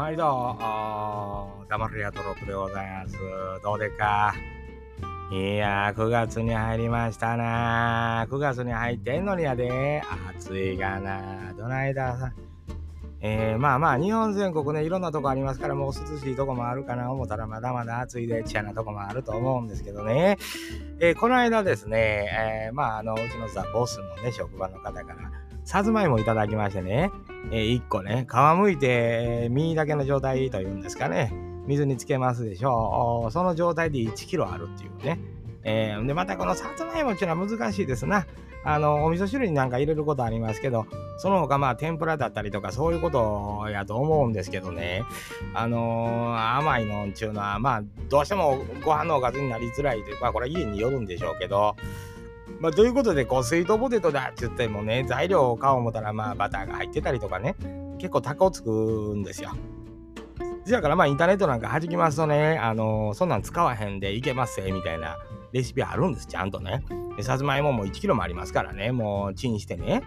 毎度、ダマリアトロップでございます。どうでか？いやー、9月に入りましたな9月に入ってんのにやで。暑いがなどないだ？さ。えー、まあまあ、日本全国ね、いろんなとこありますから、もう涼しいとこもあるかな思ったら、まだまだ暑いで、ちやなとこもあると思うんですけどね。えー、この間ですね、えー、まあ、あの、うちのさ、ボスのね、職場の方から、さつまいもいただきましてね、えー、1個ね、皮むいて、実だけの状態というんですかね、水につけますでしょう。その状態で1キロあるっていうね。えー、で、またこのさつまいもっていうのは難しいですな。あの、お味噌汁になんか入れることありますけど、その他まあ天ぷらだったりとかそういうことやと思うんですけどね、あのー、甘いのっていうのはまあどうしてもご飯のおかずになりづらいというか、これは家によるんでしょうけど、まあ、ということで、こう、スイートポテトだって言ってもね、材料を買おう思ったら、まあ、バターが入ってたりとかね、結構高をつくんですよ。だから、まあ、インターネットなんか弾きますとね、あのー、そんなん使わへんでいけますみたいなレシピあるんです、ちゃんとね。さつまいもも1キロもありますからね、もうチンしてね、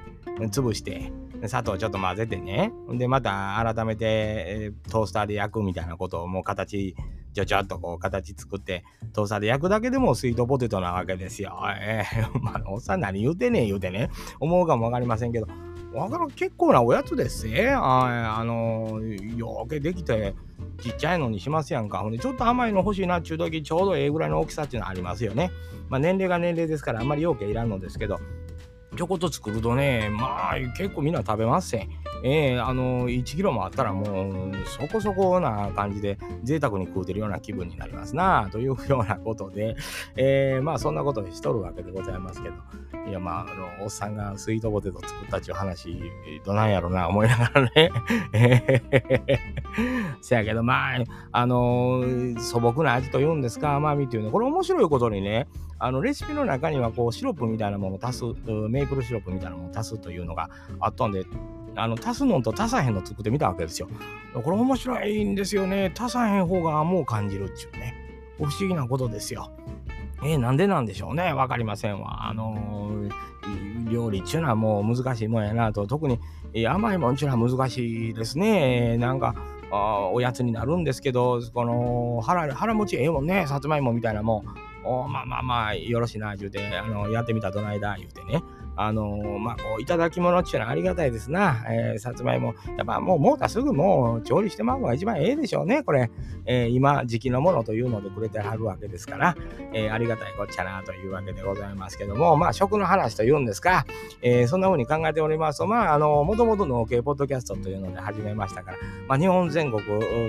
潰して、砂糖ちょっと混ぜてね、で、また改めて、え、トースターで焼くみたいなことをもう形ちょちょっとこう形作ってトースターで焼くだけでもスイートポテトなわけですよ。えー、まあ、おっさん何言うてねえ言うてね、思うかもわかりませんけど、わからん結構なおやつですえああのよけできてちっちゃいのにしますやんか。ほんで、ちょっと甘いの欲しいなっちゅう時ちょうどええぐらいの大きさっていうのはありますよね。まあ年齢が年齢ですからあんまりようけいらんのですけど、ちょこっと作るとね、まあ結構みんな食べますせん。えー、あの1キロもあったらもうそこそこな感じで贅沢に食うてるような気分になりますなというようなことで、えー、まあそんなことしとるわけでございますけどいやまああのおっさんがスイートポテト作ったっちゅう話どないやろな思いながらね。せやけどまああの、素朴な味というんですか甘みっていうのこれ面白いことにねあのレシピの中にはこうシロップみたいなものを足すメープルシロップみたいなものを足すというのがあったんであの足すのと足さへんの作ってみたわけですよ。これ面白いんですよね。足さへん方がもう感じるっちゅうね。不思議なことですよ。えー、なんでなんでしょうね。わかりませんわ。あのー、料理っちゅうのはもう難しいもんやなと。特に、え、甘いもんっちゅうのは難しいですね。なんか、あおやつになるんですけど、この腹腹持ちええもんね。さつまいもみたいなもん。おまあまあまあ、よろしいな、言うて、あの、やってみたどないだ、言うてね。あのー、まあ、こう、いただき物っていうのはありがたいですな。えー、さつまいも。やっぱもう、もうたすぐもう調理してまうのが一番ええでしょうね、これ。えー、今、時期のものというのでくれてはるわけですから、えありがたいこっちゃなというわけでございますけども、まあ、食の話というんですか、えそんな風に考えておりますと、まあ、あの、もともと農系ポッドキャストというので始めましたから、まあ、日本全国、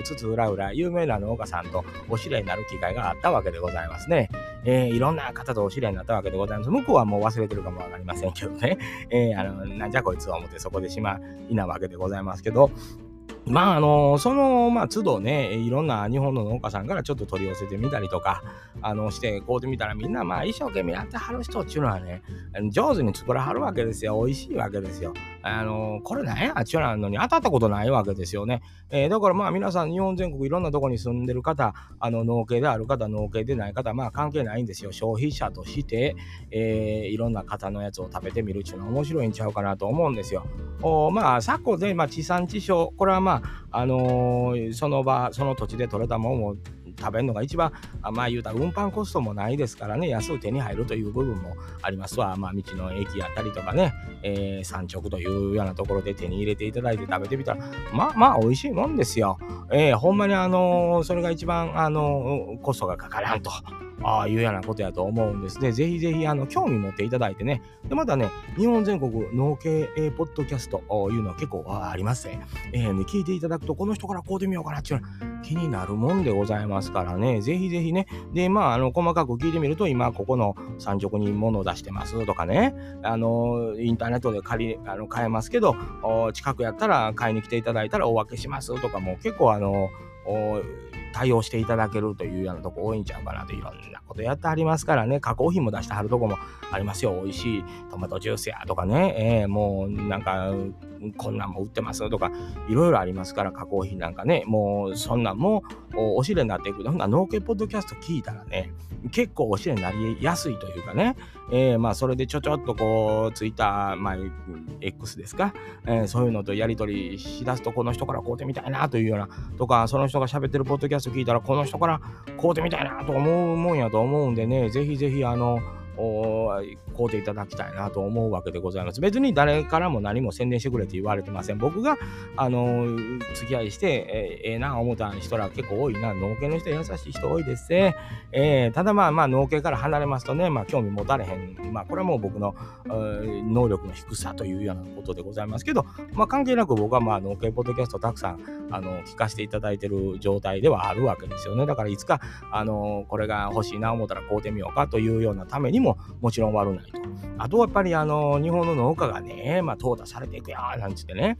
つつ裏裏、有名な農家さんとお知り合いになる機会があったわけでございますね。えいろんな方とお知り合いになったわけでございます。向こうはもう忘れてるかもわかりませんけどね。えー、あの、なんじゃこいつは思ってそこでしまいなわけでございますけど、まあ、あの、その、まあ、都度ね、いろんな日本の農家さんからちょっと取り寄せてみたりとか、あの、してこうてみたらみんな、まあ、一生懸命やってはる人っていうのはね、上手に作らはるわけですよ。美味しいわけですよ。あの、これなんやっちゅうなのに当たったことないわけですよね。えー、だからまあ、皆さん日本全国いろんなとこに住んでる方、あの、農系である方、農系でない方、まあ、関係ないんですよ。消費者として、えー、いろんな方のやつを食べてみるっていうのは面白いんちゃうかなと思うんですよ。おまあ、昨今で、まあ、地産地消、これはまあ、あのー、その場その土地で採れたものを食べるのが一番まあ言うたら運搬コストもないですからね。安く手に入るという部分もありますわ。まあ道の駅やったりとかね、えー、産直というようなところで手に入れていただいて食べてみたらまあまあ美味しいもんですよ、えー、ほんまにあのー、それが一番あのコストがかからんと。あいうようなことやと思うんですね。ぜひぜひ、あの、興味持っていただいてね。で、またね、日本全国農系、えー、ポッドキャストいうのは結構ありますね。えー、ね、聞いていただくと、この人からこうでみようかなっていうのは気になるもんでございますからね。ぜひぜひね。で、まあ、あの、細かく聞いてみると、今、ここの産直に物を出してますとかね。あの、インターネットで借り、あの、買えますけど、近くやったら買いに来ていただいたらお分けしますとかも結構あの、対応していただけるというようなとこ多いんちゃうかなといろんなことやってはりますからね。加工品も出してはるとこもありますよ。美味しい。トマトジュースやとかね、えー、もうなんかこんなんも売ってますとかいろいろありますから加工品なんかね。もうそんなんもおしれになっていく。ほんな農家ポッドキャスト聞いたらね結構おしれになりやすいというかね、えー、まあそれでちょちょっとこうツイッター、まあ X ですか、えー、そういうのとやり取りしだすとこの人から買うてみたいなというようなとかその人が喋ってるポッドキャスト聞いたらこの人から買うてみたいなと思うもんやと思うんでねぜひぜひあの買うていただきたいなと思うわけでございます。別に誰からも何も宣伝してくれって言われてません。僕が、あの付き合いして、えー、えー、な思った人ら結構多いな。農家の人優しい人多いですね。えー、ただまあまあ農家から離れますとね、まあ興味持たれへん。まあこれはもう僕の能力の低さというようなことでございますけど、まあ関係なく僕はまあ農家ポッドキャストたくさんあの聞かせていただいてる状態ではあるわけですよね。だからいつか、あのこれが欲しいな思ったら買うてみようかというようなためにもももちろん悪ないと。あとはやっぱりあの日本の農家がね、まあ、淘汰されていくよなんつってね、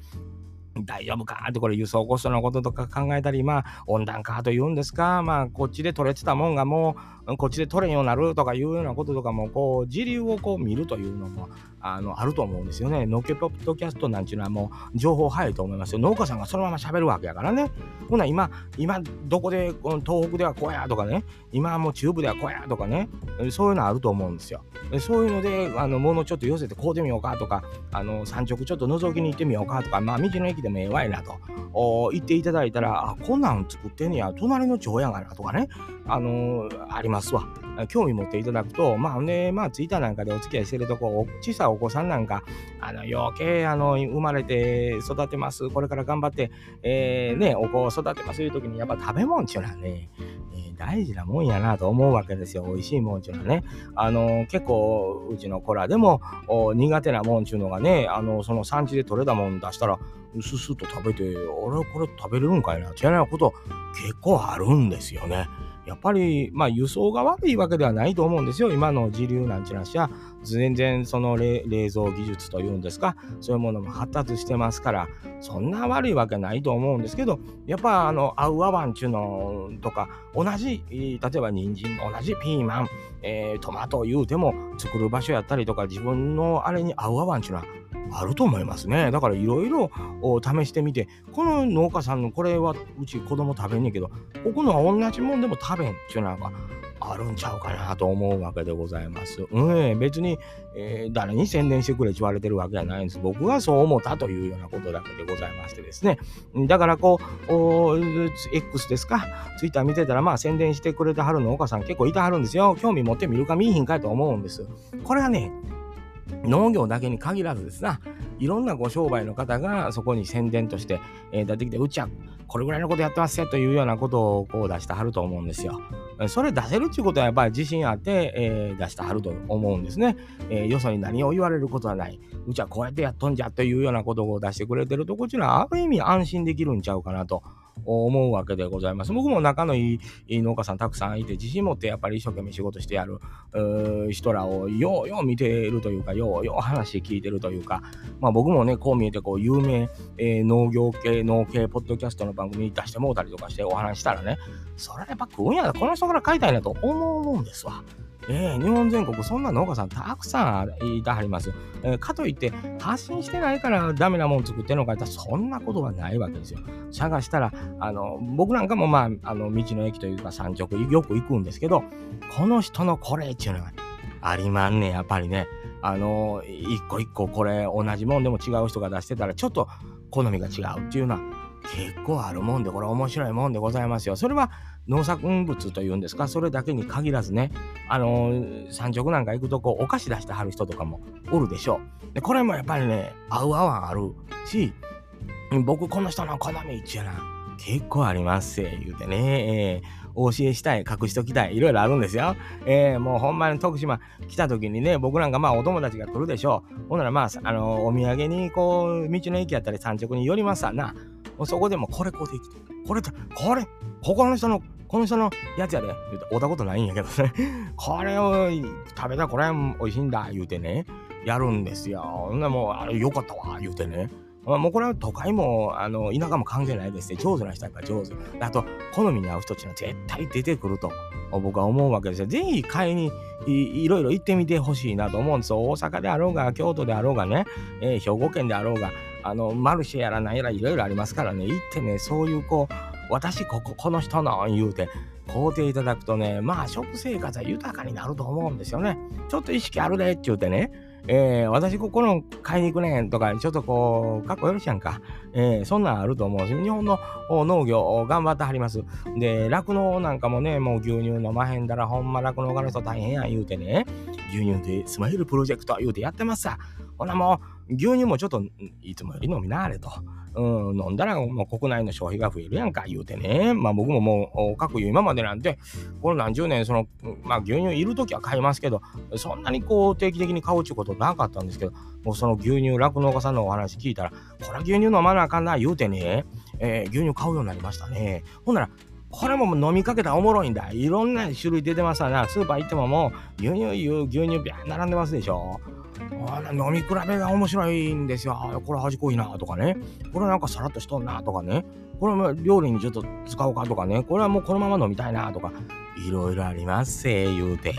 大丈夫か？ってこれ輸送コストのこととか考えたり、まあ温暖化というんですか、まあこっちで取れてたもんがもうこっちで取れんようになるとかいうようなこととかも、こう、時流をこう見るというのも、あの、あると思うんですよね。農家ポッドキャストなんていうのはもう情報早いと思いますよ。農家さんがそのまま喋るわけやからね。ほな今、今どこで、この東北ではこうやとかね、今もう中部ではこうやとかね、そういうのあると思うんですよ。そういうので、あの、物ちょっと寄せてこうてみようかとか、あの、産直ちょっと覗きに行ってみようかとか、まあ道の駅でもええわいなと。言っていただいたら、あ、こんなん作ってんねや、隣の町やがなとかね、あのー、ありますわ。興味持っていただくと、まあね、まあツイッターなんかでお付き合いしてるとこ、小さいお子さんなんか、あの、余計、あの、生まれて育てます、これから頑張って、えー、ね、お子を育てますという時に、やっぱ食べ物っていうのはね、大事なもんやなと思うわけですよ。美味しいもんっていうのはね。あの、結構、うちの子らでも苦手なもんっていうのがね、あの、その産地で取れたもん出したら、うすすっと食べて、俺これ食べれるんかいな、ってなこと結構あるんですよね。やっぱり、まあ、輸送が悪いわけではないと思うんですよ。今の時流なんちゅうなしは、全然その冷蔵技術というんですか、そういうものも発達してますから、そんな悪いわけないと思うんですけど、やっぱ、あの、合う合わんちゅうのとか、同じ、例えば人参、同じピーマン、えー、トマト言うても、作る場所やったりとか、自分のあれに合う合わんちゅうのは、あると思いますね。だからいろいろ試してみて、この農家さんのこれはうち子供食べんねんけど、ここのは同じもんでも食べんっていうのがあるんちゃうかなと思うわけでございます。うん、別に、えー、誰に宣伝してくれって言われてるわけじゃないんです。僕がそう思ったというようなことだけでございましてですね。だからこう、X ですか、Twitter 見てたらまあ宣伝してくれてはる農家さん結構いてはるんですよ。興味持ってみるか見いひんかと思うんです。これはね、農業だけに限らずですな、いろんなご商売の方がそこに宣伝として、えー、出てきて、うちはこれぐらいのことやってますよというようなことをこう出してはると思うんですよ。それ出せるっていうことはやっぱり自信あって、えー、出してはると思うんですね、えー、よそに何を言われることはない。うちはこうやってやっとんじゃというようなことを出してくれてるとこちらある意味安心できるんちゃうかなと。思うわけでございます。僕も仲のいい農家さんたくさんいて、自信持ってやっぱり一生懸命仕事してやる人らをようよう見ているというか、ようよう話聞いてるというか、まあ僕もね、こう見えてこう有名、えー、農業系、農系ポッドキャストの番組に出してもうたりとかしてお話したらね、それやっぱ食うんやらこの人から買いたいなと思うんですわ。えー、日本全国そんな農家さんたくさんいたはります。えー、かといって発信してないからダメなもん作ってんのかったらそんなことはないわけですよ。探したら、あの、僕なんかもまあ、あの、道の駅というか山直よく行くんですけど、この人のこれっていうのがありまんねやっぱりね。あの、一個一個これ同じもんでも違う人が出してたらちょっと好みが違うっていうのは結構あるもんで、これ面白いもんでございますよ。それは農作物というんですか、それだけに限らずね、あのー、産直なんか行くとこう、お菓子出してはる人とかもおるでしょう。で、これもやっぱりね、合う合わんあるし、僕この人の好みっちゅうな、結構ありますせ、言うてね、えー、お教えしたい、隠しときたい、いろいろあるんですよ。えー、もうほんまに徳島来た時にね、僕なんかまあお友達が来るでしょう。ほんならまあ、あのー、お土産にこう、道の駅やったり産直に寄りますわな。そこでもこれこうできて、これ、これ、ここの人の、この人のやつやで、言うて、会ったことないんやけどね、これを食べたこれ美味しいんだ、言うてね、やるんですよ。ほんでもう、あれよかったわ、言うてね。まあもうこれは都会も、あの、田舎も関係ないですね。上手な人やから上手。あと、好みに合う人っていうのは絶対出てくると僕は思うわけですよ。ぜひ買いにいいろいろ行ってみてほしいなと思うんですよ。大阪であろうが、京都であろうがね、えー、兵庫県であろうが、あの、マルシェやら何やらいろいろありますからね、行ってね、そういうこう、私ここ、この人の言うて、買うていただくとね、まあ食生活は豊かになると思うんですよね。ちょっと意識あるでって言うてね、えー、私ここの買いに行くねんとか、ちょっとこう、かっこよろしやんか。えー、そんなんあると思うし、日本の農業頑張ってはります。で、酪農なんかもね、もう牛乳飲まへんだら、ほんま酪農家の人大変やん言うてね、牛乳でスマイルプロジェクト言うてやってますさ。ほなもう、牛乳もちょっといつもより飲みなあれと。うん、飲んだらもう国内の消費が増えるやんか言うてね。まあ僕ももう、各言う今までなんて、この何十年、その、まあ牛乳いるときは買いますけど、そんなにこう定期的に買うっちゅうことなかったんですけど、もうその牛乳、酪農家さんのお話聞いたら、これ牛乳飲まなあかんな言うてね、えー、牛乳買うようになりましたね。ほんなら、これも飲みかけたらおもろいんだ。いろんな種類出てますわな。スーパー行ってももう牛乳、牛乳、ビャー並んでますでしょ。飲み比べが面白いんですよ。これ味濃いなとかね。これなんかさらっとしとんなとかね。これも料理にちょっと使おうかとかね。これはもうこのまま飲みたいなとか。いろいろありますせ言うて。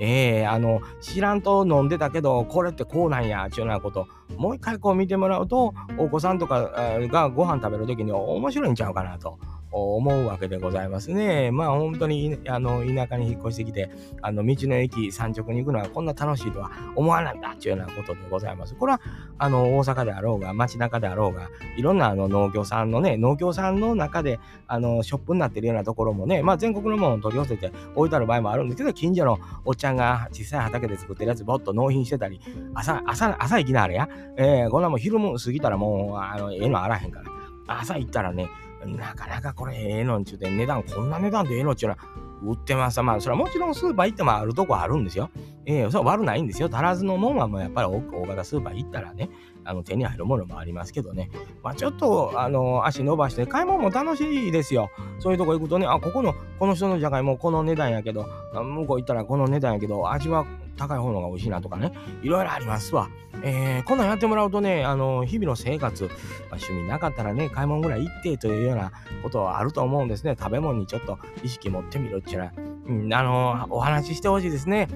ええー、あの、知らんと飲んでたけど、これってこうなんや、ちゅうようなこと、もう一回こう見てもらうと、お子さんとかがご飯食べるときに面白いんちゃうかなと。思うわけでございますね。まあ本当にあの田舎に引っ越してきて、あの道の駅山直に行くのはこんな楽しいとは思わないんだというようなことでございます。これはあの大阪であろうが街中であろうが、いろんなあの農業さんのね、農業さんの中であのショップになってるようなところもね、まあ全国のものを取り寄せて置いてある場合もあるんですけど、近所のおっちゃんが小さい畑で作ってるやつぼっと納品してたり、朝、朝、朝行きなあれや。えー、こんなもん昼も過ぎたらもう、あの、ええのあらへんから。朝行ったらね、なかなかこれええのんちゅうて、値段、こんな値段でええのんちゅうのは、売ってます。まあ、それはもちろんスーパー行ってもあるとこあるんですよ。ええー、そう悪ないんですよ。足らずのもんはもうやっぱり大型スーパー行ったらね、あの手に入るものもありますけどね。まあ、ちょっと、あの、足伸ばして、買い物も楽しいですよ。そういうとこ行くとね、あ、ここの、この人のじゃがいもこの値段やけど、向こう行ったらこの値段やけど、味は高い方のが美味しいなとかね、いろいろありますわ。えー、こんなんやってもらうとね、あの、日々の生活、まあ、趣味なかったらね、買い物ぐらい行ってというようなことはあると思うんですね。食べ物にちょっと意識持ってみるっていうのは、うん、あの、お話ししてほしいですね。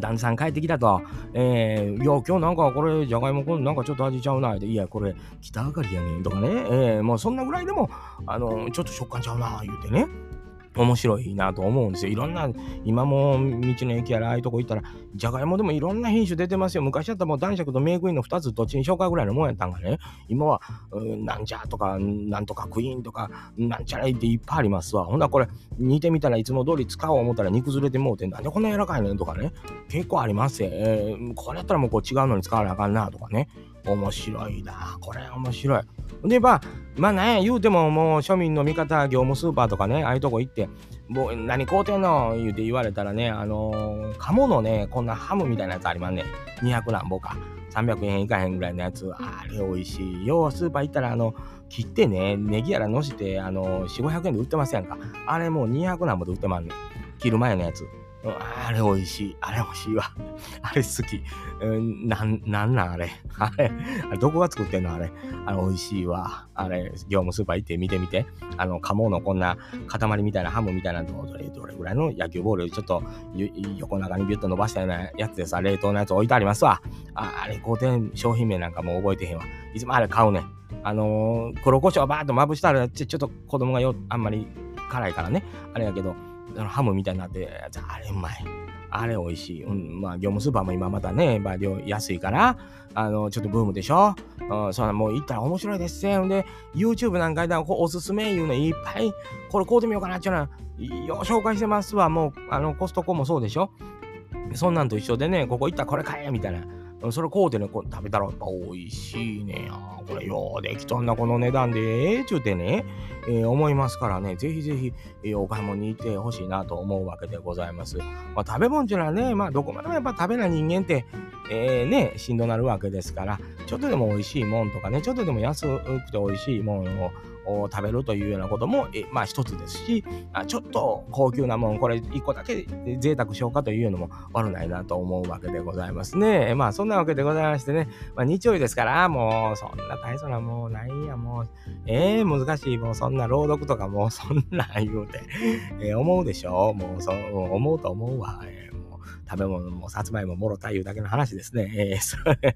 旦さん帰ってきたと、えー、いや、今日なんかこれ、じゃがいもこんなんかちょっと味ちゃうな、いや、これ、北あかりやねんとかね、えー、もうそんなぐらいでも、あの、ちょっと食感ちゃうな、言うてね。面白いなと思うんですよ。いろんな、今も道の駅やらああいうとこ行ったら、じゃがいもでもいろんな品種出てますよ。昔だったらもう男爵とメイクインの2つどっちにしようかぐらいのもんやったんがね、今は、なんじゃとか、なんとかクイーンとか、なんちゃらいっていっぱいありますわ。ほんならこれ、煮てみたらいつも通り使おう思ったら煮崩れてもうて、なんでこんな柔らかいねんとかね、結構ありますよ。えー、これやったらもうこう違うのに使わなあかんなとかね。面白いな。これ面白い。で、まあ、まあね、言うてももう庶民の味方、業務スーパーとかね、ああいうとこ行って、もう何買うてんの言うて言われたらね、あのー、鴨のね、こんなハムみたいなやつありますね。200何ぼか。300円いかへんぐらいのやつ。あれ美味しい。ようスーパー行ったら、あの、切ってね、ネギやらのして、あのー、4、500円で売ってますやんか。あれもう200何ぼで売ってますね。切る前のやつ。あれ美味しい。あれ美味しいわ。あれ好き。うん、なん、なんなんあれ。あれ、あれどこが作ってんのあれ。あれ美味しいわ。あれ、業務スーパー行って見てみて。あの、鴨のこんな塊みたいなハムみたいなのどれ、どれぐらいの野球ボールちょっと横長にビュッと伸ばしたようなやつでさ、冷凍のやつ置いてありますわ。ああれ、工程商品名なんかもう覚えてへんわ。いつもあれ買うね。あのー、黒胡椒バーっとまぶしたらち、ちょっと子供がよ、あんまり辛いからね。あれやけど、ハムみたいになって、あれうまい。あれ美味しい。うん、まあ、業務スーパーも今またね、まあ、量安いから、あの、ちょっとブームでしょ？うん、そんなもう行ったら面白いですよ。で、YouTube なんかでおすすめいうのいっぱい、これ買うてみようかなっていうのは、よ紹介してますわ。もう、あの、コストコもそうでしょ？そんなんと一緒でね、ここ行ったらこれ買えみたいな。それこうてね、こう食べたらやっぱ美味しいねや。これようできとんな、この値段でええちゅうてね、えー、思いますからね、ぜひぜひ、えー、お買い物に行ってほしいなと思うわけでございます。まあ、食べ物っていうのはね、まあどこまでもやっぱ食べない人間って、えー、ね、しんどなるわけですから、ちょっとでも美味しいもんとかね、ちょっとでも安くて美味しいもんをを食べるというようなことも、えまあ一つですし、あちょっと高級なもん、これ一個だけ贅沢しようかというのも悪ないなと思うわけでございますね。まあそんなわけでございましてね、まあ日曜日ですから、もうそんな大層なもうないや、もう、ええー、難しい、もうそんな朗読とかもうそんなん言うて、えー、思うでしょもうそう、思うと思うわ。えー食べ物もさつまいももろたいうだけの話ですね。えー、それ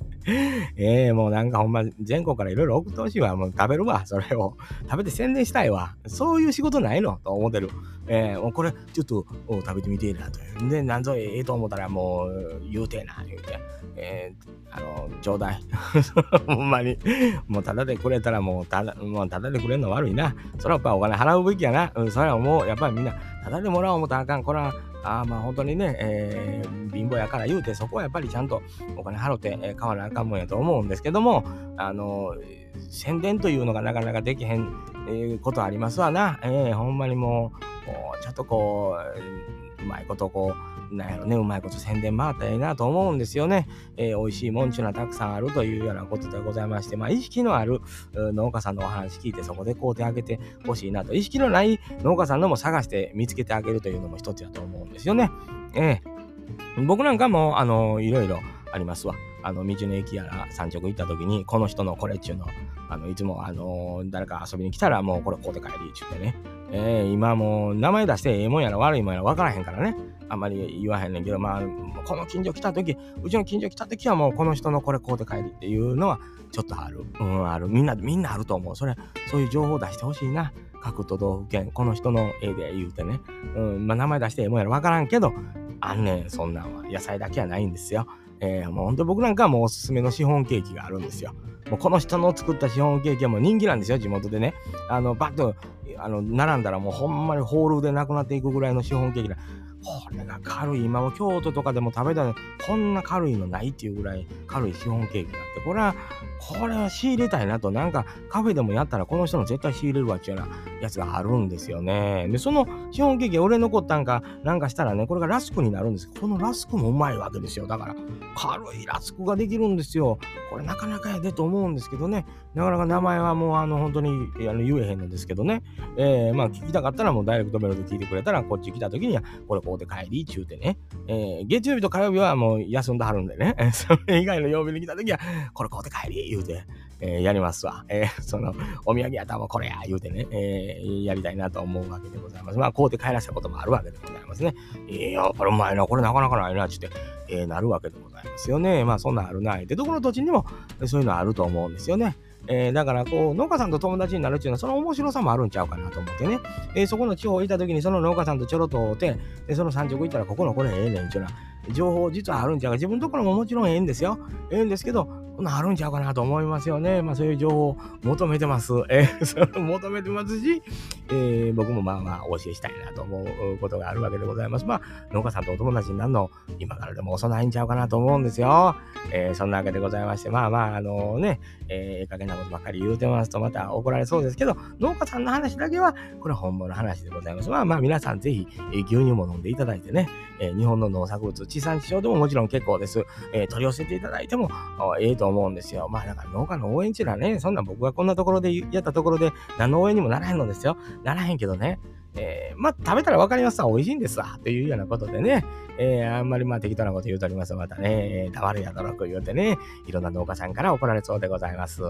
えー、もうなんかほんま全国からいろいろ送ってほしいわ。もう食べるわ、それを。食べて宣伝したいわ。そういう仕事ないのと思ってる。えー、もうこれちょっと食べてみてえなと。で、なんぞええと思ったらもう言うてえな、言うて。えー、あの、ちょうだい。ほんまに。もうただでくれたらもうただ、もうただでくれるの悪いな。それはやっぱお金払うべきやな。うん、それはもうやっぱりみんな、ただでもらおう思ったらあかん。これは、あまあ本当にね、えー、貧乏やから言うて、そこはやっぱりちゃんとお金払って、えー、買わなあかんもんやと思うんですけども、あの宣伝というのがなかなかできへん、えー、ことありますわな。えー、ほんまにもう、ちょっとこう、うまいことこう、なんやろね、うまいこと宣伝回ったらええなと思うんですよね。えー、美味しいもんちゅうのはたくさんあるというようなことでございまして、まあ、意識のある農家さんのお話聞いて、そこで買うてあげてほしいなと、意識のない農家さんのも探して見つけてあげるというのも一つやと思うんですよね。えー、僕なんかも、あの、いろいろありますわ。あの、道の駅やら山直行った時に、この人のこれっちゅうの、あの、いつも、あの、誰か遊びに来たら、もうこれ買うて帰りっちゅってね。えー、今もう名前出してええもんやら悪いもんやら分からへんからね。あんまり言わへんねんけど、まあ、この近所来た時、うちの近所来た時はもうこの人のこれ買うて帰りっていうのはちょっとある。うん、ある。みんな、みんなあると思う。それ、そういう情報出してほしいな。各都道府県、この人の絵で言うてね。うん、まあ名前出してええもんやら分からんけど、あんねん、そんなんは。野菜だけはないんですよ。えー、もう本当僕なんかはもうおすすめのシフォンケーキがあるんですよ。もうこの人の作ったシフォンケーキはもう人気なんですよ、地元でね。あの、バッと、あの、並んだらもうほんまにホールでなくなっていくぐらいのシフォンケーキだ。これが軽い。今も京都とかでも食べたのこんな軽いのないっていうぐらい軽いシフォンケーキがあって、これは、これは仕入れたいなと、なんかカフェでもやったらこの人の絶対仕入れるわっていうようなやつがあるんですよね。で、そのシフォンケーキ俺残ったんかなんかしたらね、これがラスクになるんですこのラスクもうまいわけですよ。だから、軽いラスクができるんですよ。これなかなかやでと思うんですけどね。なかなか名前はもうあの本当にあの言えへんのですけどね。えー、まあ聞きたかったらもうダイレクトメールで聞いてくれたら、こっち来た時には、これこうで帰り、ちゅうてね。えー、月曜日と火曜日はもう休んではるんでね。それ以外の曜日に来た時は、これこうで帰り、言うて。えー、やりますわ。えー、その、お土産やったもこれや、言うてね、えー、やりたいなと思うわけでございます。まあ、こうで帰らせたこともあるわけでございますね。いや、これうまいな、これなかなかないな、つって、えー、なるわけでございますよね。まあ、そんなあるな、で、どこの土地にもそういうのあると思うんですよね。えー、だからこう農家さんと友達になるっていうのはその面白さもあるんちゃうかなと思ってね、えー、そこの地方行った時にその農家さんとちょろっと会うてでその産直行ったらここのこれええねんっていうのは情報実はあるんちゃうか。自分のところももちろんええんですよ。ええんですけどあるんちゃうかなと思いますよね。まあそういう情報を求めてます。えー、それ求めてますし、えー、僕もまあまあお教えしたいなと思うことがあるわけでございます。まあ農家さんとお友達になるの今からでも遅ないんちゃうかなと思うんですよ。えー、そんなわけでございまして、まあまああのね、えー、ええ加減なことばっかり言うてますとまた怒られそうですけど、農家さんの話だけはこれは本物の話でございます。まあまあ皆さんぜひ、えー、牛乳も飲んでいただいてね、えー、日本の農作物、地産地消でももちろん結構です。えー、取り寄せていただいてもええとと思うんですよ。まあだか農家の応援っていうのはね、そんな僕がこんなところでやったところで何の応援にもならへんのですよ。ならへんけどね。えー、まあ食べたら分かりますわ。美味しいんですわ。というようなことでね。えー、あんまりまあ適当なこと言うとりますまたね、えー、黙るやだろく言うてね、いろんな農家さんから怒られそうでございます。